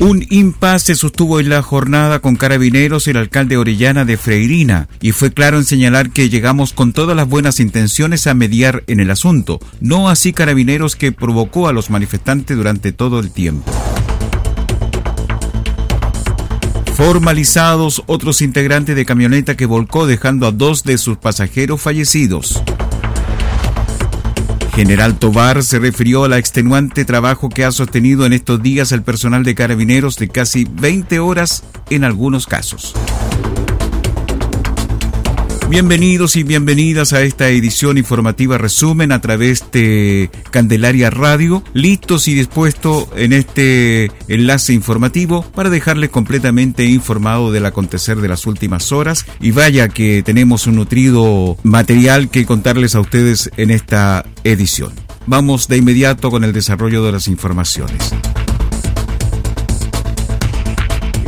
Un impasse sostuvo en la jornada con carabineros el alcalde Orellana de Freirina y fue claro en señalar que llegamos con todas las buenas intenciones a mediar en el asunto, no así carabineros que provocó a los manifestantes durante todo el tiempo. Formalizados otros integrantes de camioneta que volcó dejando a dos de sus pasajeros fallecidos. General Tobar se refirió al extenuante trabajo que ha sostenido en estos días el personal de carabineros de casi 20 horas en algunos casos. Bienvenidos y bienvenidas a esta edición informativa resumen a través de Candelaria Radio, listos y dispuestos en este enlace informativo para dejarles completamente informado del acontecer de las últimas horas y vaya que tenemos un nutrido material que contarles a ustedes en esta edición. Vamos de inmediato con el desarrollo de las informaciones.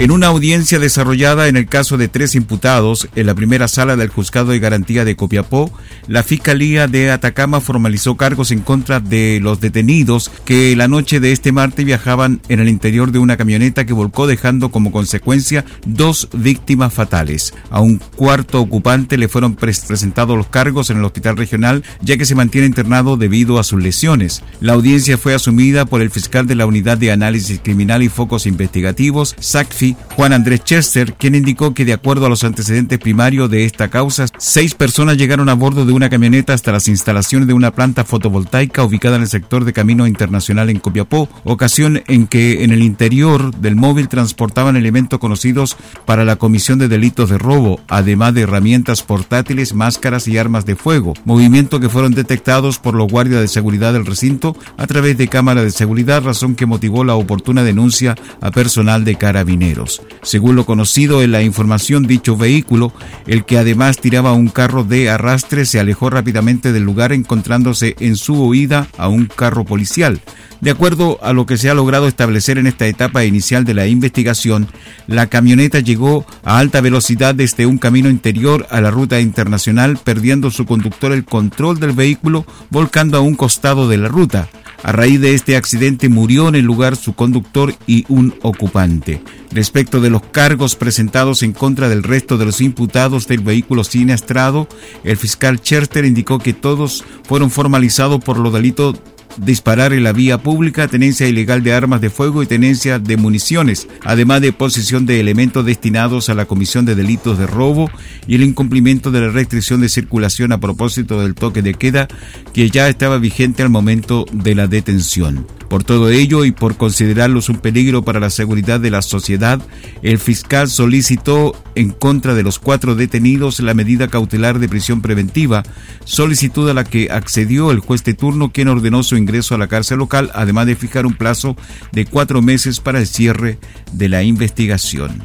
En una audiencia desarrollada en el caso de tres imputados en la primera sala del Juzgado de Garantía de Copiapó, la Fiscalía de Atacama formalizó cargos en contra de los detenidos que la noche de este martes viajaban en el interior de una camioneta que volcó dejando como consecuencia dos víctimas fatales. A un cuarto ocupante le fueron presentados los cargos en el hospital regional ya que se mantiene internado debido a sus lesiones. La audiencia fue asumida por el fiscal de la Unidad de Análisis Criminal y Focos Investigativos, SACFI, Juan Andrés Chester, quien indicó que de acuerdo a los antecedentes primarios de esta causa, seis personas llegaron a bordo de una camioneta hasta las instalaciones de una planta fotovoltaica ubicada en el sector de Camino Internacional en Copiapó, ocasión en que en el interior del móvil transportaban elementos conocidos para la comisión de delitos de robo, además de herramientas portátiles, máscaras y armas de fuego, movimientos que fueron detectados por los guardias de seguridad del recinto a través de cámara de seguridad, razón que motivó la oportuna denuncia a personal de carabineros. Según lo conocido en la información, dicho vehículo, el que además tiraba un carro de arrastre, se alejó rápidamente del lugar encontrándose en su huida a un carro policial. De acuerdo a lo que se ha logrado establecer en esta etapa inicial de la investigación, la camioneta llegó a alta velocidad desde un camino interior a la ruta internacional, perdiendo su conductor el control del vehículo, volcando a un costado de la ruta. A raíz de este accidente murió en el lugar su conductor y un ocupante. Respecto de los cargos presentados en contra del resto de los imputados del vehículo siniestrado, el fiscal Cherter indicó que todos fueron formalizados por los delitos disparar en la vía pública, tenencia ilegal de armas de fuego y tenencia de municiones, además de posesión de elementos destinados a la comisión de delitos de robo y el incumplimiento de la restricción de circulación a propósito del toque de queda que ya estaba vigente al momento de la detención. Por todo ello y por considerarlos un peligro para la seguridad de la sociedad, el fiscal solicitó en contra de los cuatro detenidos la medida cautelar de prisión preventiva, solicitud a la que accedió el juez de turno quien ordenó su ingreso a la cárcel local, además de fijar un plazo de cuatro meses para el cierre de la investigación.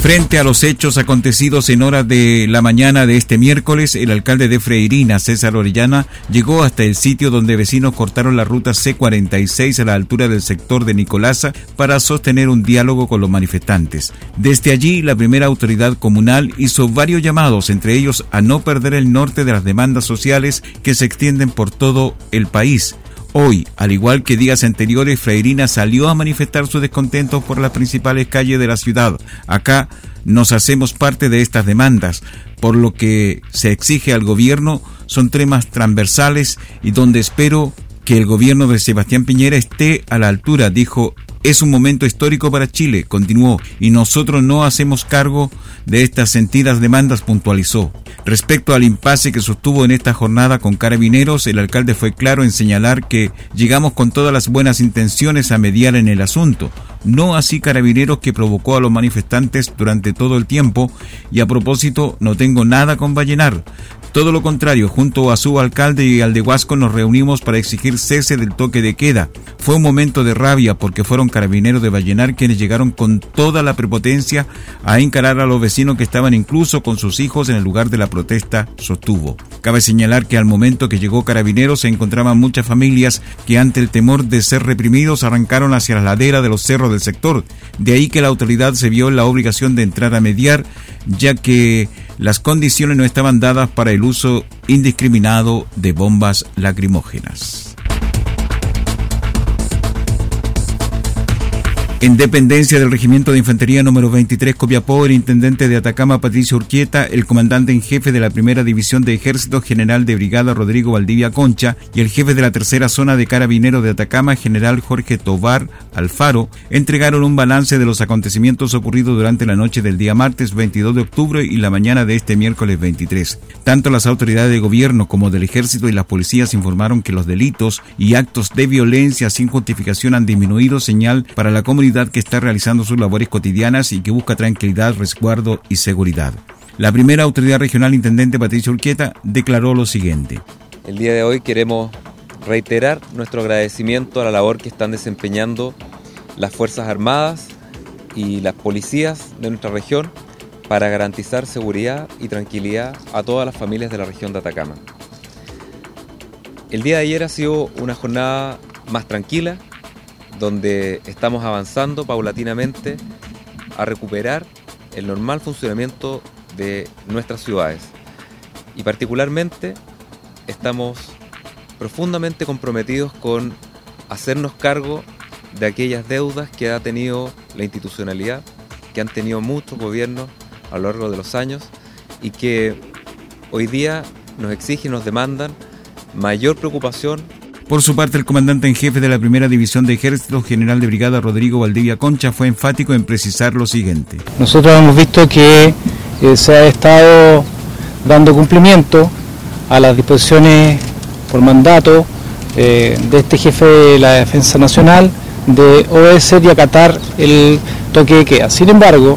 Frente a los hechos acontecidos en horas de la mañana de este miércoles, el alcalde de Freirina, César Orellana, llegó hasta el sitio donde vecinos cortaron la ruta C46 a la altura del sector de Nicolasa para sostener un diálogo con los manifestantes. Desde allí, la primera autoridad comunal hizo varios llamados, entre ellos a no perder el norte de las demandas sociales que se extienden por todo el país. Hoy, al igual que días anteriores, Freirina salió a manifestar su descontento por las principales calles de la ciudad. Acá nos hacemos parte de estas demandas, por lo que se exige al gobierno son temas transversales y donde espero que el gobierno de Sebastián Piñera esté a la altura, dijo Es un momento histórico para Chile, continuó, y nosotros no hacemos cargo de estas sentidas demandas, puntualizó. Respecto al impasse que sostuvo en esta jornada con carabineros, el alcalde fue claro en señalar que llegamos con todas las buenas intenciones a mediar en el asunto, no así carabineros que provocó a los manifestantes durante todo el tiempo, y a propósito no tengo nada con Vallenar. Todo lo contrario, junto a su alcalde y al de Huasco nos reunimos para exigir cese del toque de queda. Fue un momento de rabia porque fueron carabineros de Vallenar quienes llegaron con toda la prepotencia a encarar a los vecinos que estaban incluso con sus hijos en el lugar de la protesta, sostuvo. Cabe señalar que al momento que llegó Carabineros se encontraban muchas familias que ante el temor de ser reprimidos arrancaron hacia la ladera de los cerros del sector. De ahí que la autoridad se vio la obligación de entrar a mediar, ya que las condiciones no estaban dadas para el uso indiscriminado de bombas lacrimógenas. En dependencia del Regimiento de Infantería número 23 Copiapó, el intendente de Atacama Patricio Urquieta, el comandante en jefe de la Primera División de Ejército General de Brigada Rodrigo Valdivia Concha y el jefe de la Tercera Zona de Carabineros de Atacama, General Jorge Tobar Alfaro, entregaron un balance de los acontecimientos ocurridos durante la noche del día martes 22 de octubre y la mañana de este miércoles 23. Tanto las autoridades de gobierno como del Ejército y las policías informaron que los delitos y actos de violencia sin justificación han disminuido, señal para la comunidad que está realizando sus labores cotidianas y que busca tranquilidad, resguardo y seguridad. La primera autoridad regional intendente Patricia Urquieta declaró lo siguiente. El día de hoy queremos reiterar nuestro agradecimiento a la labor que están desempeñando las Fuerzas Armadas y las policías de nuestra región para garantizar seguridad y tranquilidad a todas las familias de la región de Atacama. El día de ayer ha sido una jornada más tranquila, donde estamos avanzando paulatinamente a recuperar el normal funcionamiento de nuestras ciudades. Y particularmente estamos profundamente comprometidos con hacernos cargo de aquellas deudas que ha tenido la institucionalidad, que han tenido muchos gobiernos a lo largo de los años y que hoy día nos exigen, nos demandan mayor preocupación por su parte, el comandante en jefe de la primera división de ejército, general de brigada Rodrigo Valdivia Concha, fue enfático en precisar lo siguiente. Nosotros hemos visto que eh, se ha estado dando cumplimiento a las disposiciones por mandato eh, de este jefe de la Defensa Nacional de obedecer y acatar el toque de queda. Sin embargo,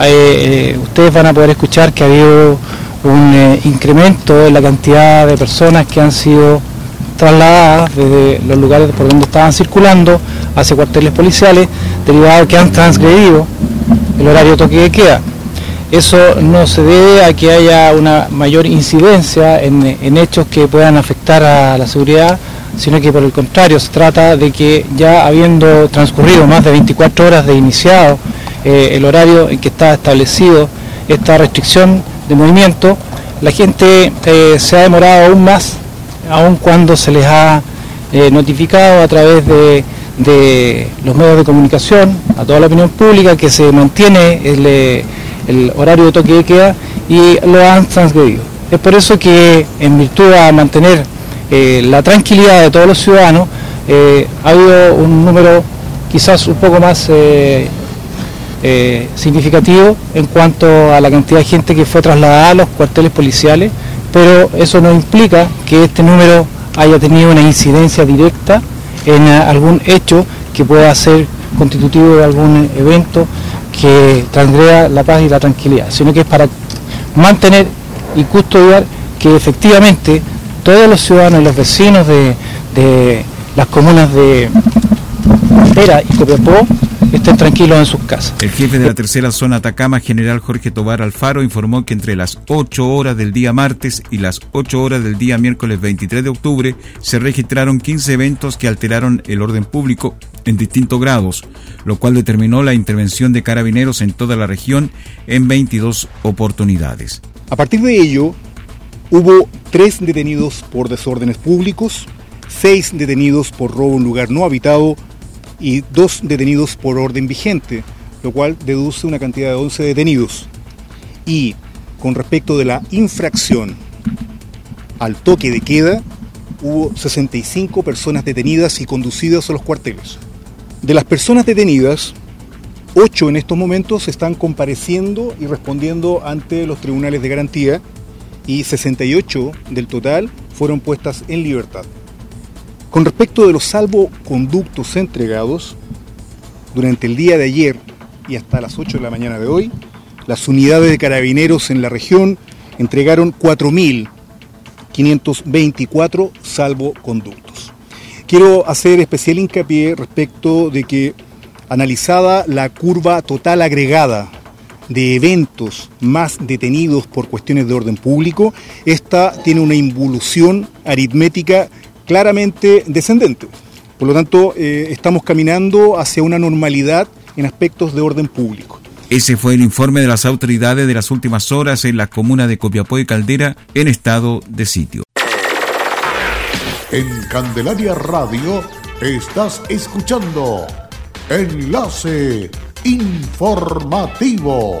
eh, ustedes van a poder escuchar que ha habido un incremento en la cantidad de personas que han sido trasladadas desde los lugares por donde estaban circulando hacia cuarteles policiales, derivados que han transgredido el horario toque de queda. Eso no se debe a que haya una mayor incidencia en, hechos que puedan afectar a la seguridad, sino que por el contrario se trata de que ya habiendo transcurrido más de 24 horas de iniciado eh, el horario en que está establecido esta restricción de movimiento, la gente eh, se ha demorado aún más aun cuando se les ha eh, notificado a través de, los medios de comunicación a toda la opinión pública que se mantiene el, eh, horario de toque de queda y lo han transgredido. Es por eso que en virtud de mantener eh, la tranquilidad de todos los ciudadanos, ha habido un número quizás un poco más significativo en cuanto a la cantidad de gente que fue trasladada a los cuarteles policiales pero eso no implica que este número haya tenido una incidencia directa en algún hecho que pueda ser constitutivo de algún evento que transgreda la paz y la tranquilidad, sino que es para mantener y custodiar que efectivamente todos los ciudadanos y los vecinos de, de las comunas de Pera y Copiapó estén tranquilos en sus casas. El jefe de la tercera zona Atacama, general Jorge Tobar Alfaro, informó que entre las 8 horas del día martes y las 8 horas del día miércoles 23 de octubre se registraron 15 eventos que alteraron el orden público en distintos grados, lo cual determinó la intervención de carabineros en toda la región en 22 oportunidades. A partir de ello, hubo tres detenidos por desórdenes públicos, seis detenidos por robo en lugar no habitado y dos detenidos por orden vigente, lo cual deduce una cantidad de 11 detenidos. Y con respecto de la infracción al toque de queda, hubo 65 personas detenidas y conducidas a los cuarteles. De las personas detenidas, ocho en estos momentos están compareciendo y respondiendo ante los tribunales de garantía y 68 del total fueron puestas en libertad. Con respecto de los salvoconductos entregados, durante el día de ayer y hasta las 8 de la mañana de hoy, las unidades de carabineros en la región entregaron 4.524 salvoconductos. Quiero hacer especial hincapié respecto de que analizada la curva total agregada de eventos más detenidos por cuestiones de orden público, esta tiene una involución aritmética claramente descendente. Por lo tanto, eh, estamos caminando hacia una normalidad en aspectos de orden público. Ese fue el informe de las autoridades de las últimas horas en la comuna de Copiapó y Caldera en estado de sitio. En Candelaria Radio estás escuchando Enlace Informativo.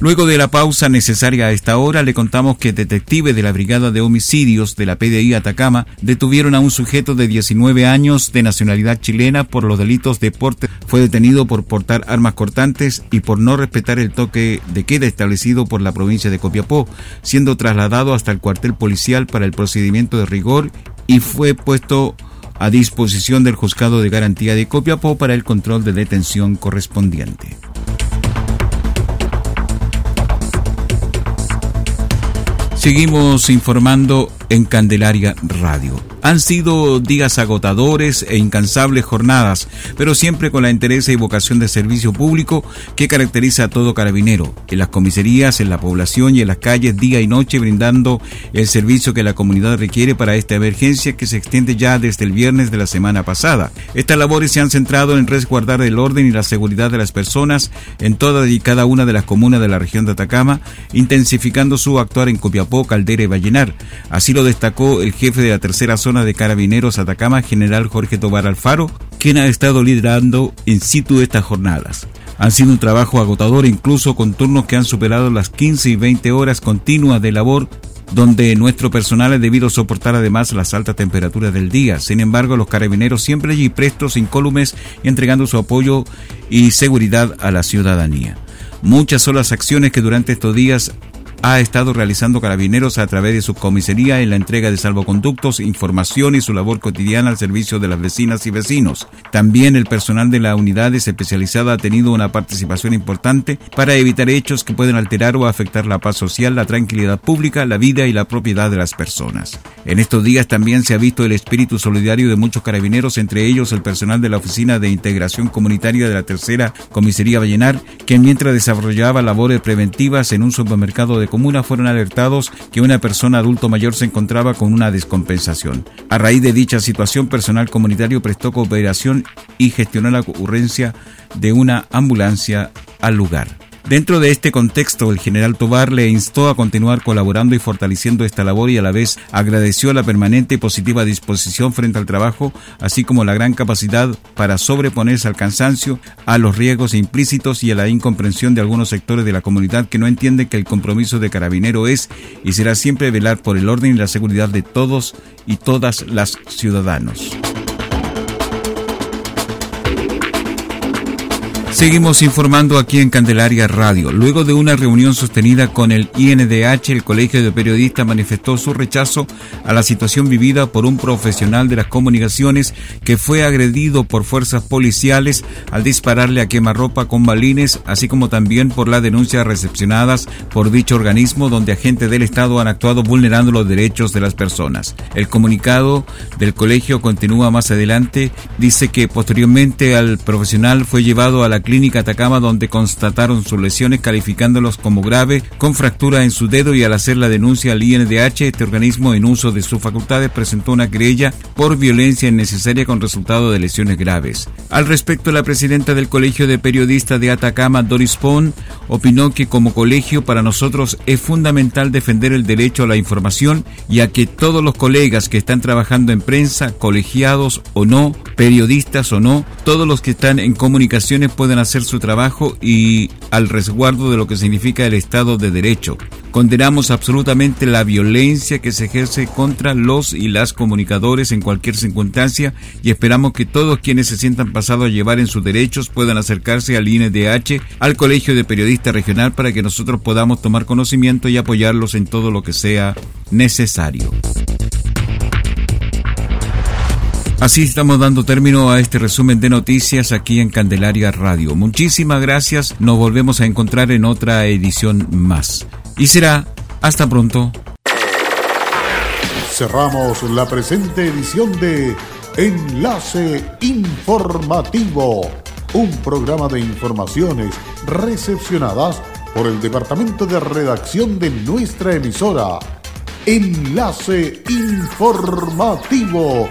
Luego de la pausa necesaria a esta hora, le contamos que detectives de la Brigada de Homicidios de la PDI Atacama detuvieron a un sujeto de 19 años de nacionalidad chilena por los delitos de porte. Fue detenido por portar armas cortantes y por no respetar el toque de queda establecido por la provincia de Copiapó, siendo trasladado hasta el cuartel policial para el procedimiento de rigor y fue puesto a disposición del juzgado de garantía de Copiapó para el control de detención correspondiente. Seguimos informando en Candelaria Radio. Han sido días agotadores e incansables jornadas, pero siempre con la interés y vocación de servicio público que caracteriza a todo carabinero, en las comisarías, en la población y en las calles día y noche brindando el servicio que la comunidad requiere para esta emergencia que se extiende ya desde el viernes de la semana pasada. Estas labores se han centrado en resguardar el orden y la seguridad de las personas en toda y cada una de las comunas de la región de Atacama, intensificando su actuar en Copiapó, Caldera y Vallenar. Así lo destacó el jefe de la tercera zona de Carabineros Atacama, general Jorge Tobar Alfaro, quien ha estado liderando in situ estas jornadas. Han sido un trabajo agotador incluso con turnos que han superado las 15 y 20 horas continuas de labor donde nuestro personal ha debido soportar además las altas temperaturas del día. Sin embargo, los carabineros siempre allí prestos, incólumes entregando su apoyo y seguridad a la ciudadanía. Muchas son las acciones que durante estos días ha estado realizando Carabineros a través de su comisaría en la entrega de salvoconductos, información y su labor cotidiana al servicio de las vecinas y vecinos. También el personal de la unidades especializada ha tenido una participación importante para evitar hechos que pueden alterar o afectar la paz social, la tranquilidad pública, la vida y la propiedad de las personas. En estos días también se ha visto el espíritu solidario de muchos carabineros, entre ellos el personal de la Oficina de Integración Comunitaria de la Tercera Comisaría Vallenar, que mientras desarrollaba labores preventivas en un supermercado de comuna fueron alertados que una persona adulto mayor se encontraba con una descompensación. A raíz de dicha situación, personal comunitario prestó cooperación y gestionó la ocurrencia de una ambulancia al lugar. Dentro de este contexto, el general Tobar le instó a continuar colaborando y fortaleciendo esta labor y a la vez agradeció la permanente y positiva disposición frente al trabajo, así como la gran capacidad para sobreponerse al cansancio, a los riesgos implícitos y a la incomprensión de algunos sectores de la comunidad que no entienden que el compromiso de carabinero es y será siempre velar por el orden y la seguridad de todos y todas las ciudadanos. Seguimos informando aquí en Candelaria Radio. Luego de una reunión sostenida con el INDH, el Colegio de Periodistas manifestó su rechazo a la situación vivida por un profesional de las comunicaciones que fue agredido por fuerzas policiales al dispararle a quemarropa con balines, así como también por las denuncias recepcionadas por dicho organismo donde agentes del Estado han actuado vulnerando los derechos de las personas. El comunicado del colegio continúa más adelante, dice que posteriormente al profesional fue llevado a la clínica Atacama donde constataron sus lesiones calificándolos como grave con fractura en su dedo y al hacer la denuncia al INDH este organismo en uso de sus facultades presentó una querella por violencia innecesaria con resultado de lesiones graves. Al respecto la presidenta del Colegio de Periodistas de Atacama Doris Pon opinó que como colegio para nosotros es fundamental defender el derecho a la información y a que todos los colegas que están trabajando en prensa, colegiados o no, periodistas o no, todos los que están en comunicaciones pueden hacer su trabajo y al resguardo de lo que significa el Estado de Derecho. Condenamos absolutamente la violencia que se ejerce contra los y las comunicadores en cualquier circunstancia y esperamos que todos quienes se sientan pasados a llevar en sus derechos puedan acercarse al INDH, al Colegio de Periodistas Regional, para que nosotros podamos tomar conocimiento y apoyarlos en todo lo que sea necesario. Así estamos dando término a este resumen de noticias aquí en Candelaria Radio. Muchísimas gracias, nos volvemos a encontrar en otra edición más. Y será hasta pronto. Cerramos la presente edición de Enlace Informativo, un programa de informaciones recepcionadas por el Departamento de Redacción de nuestra emisora. Enlace Informativo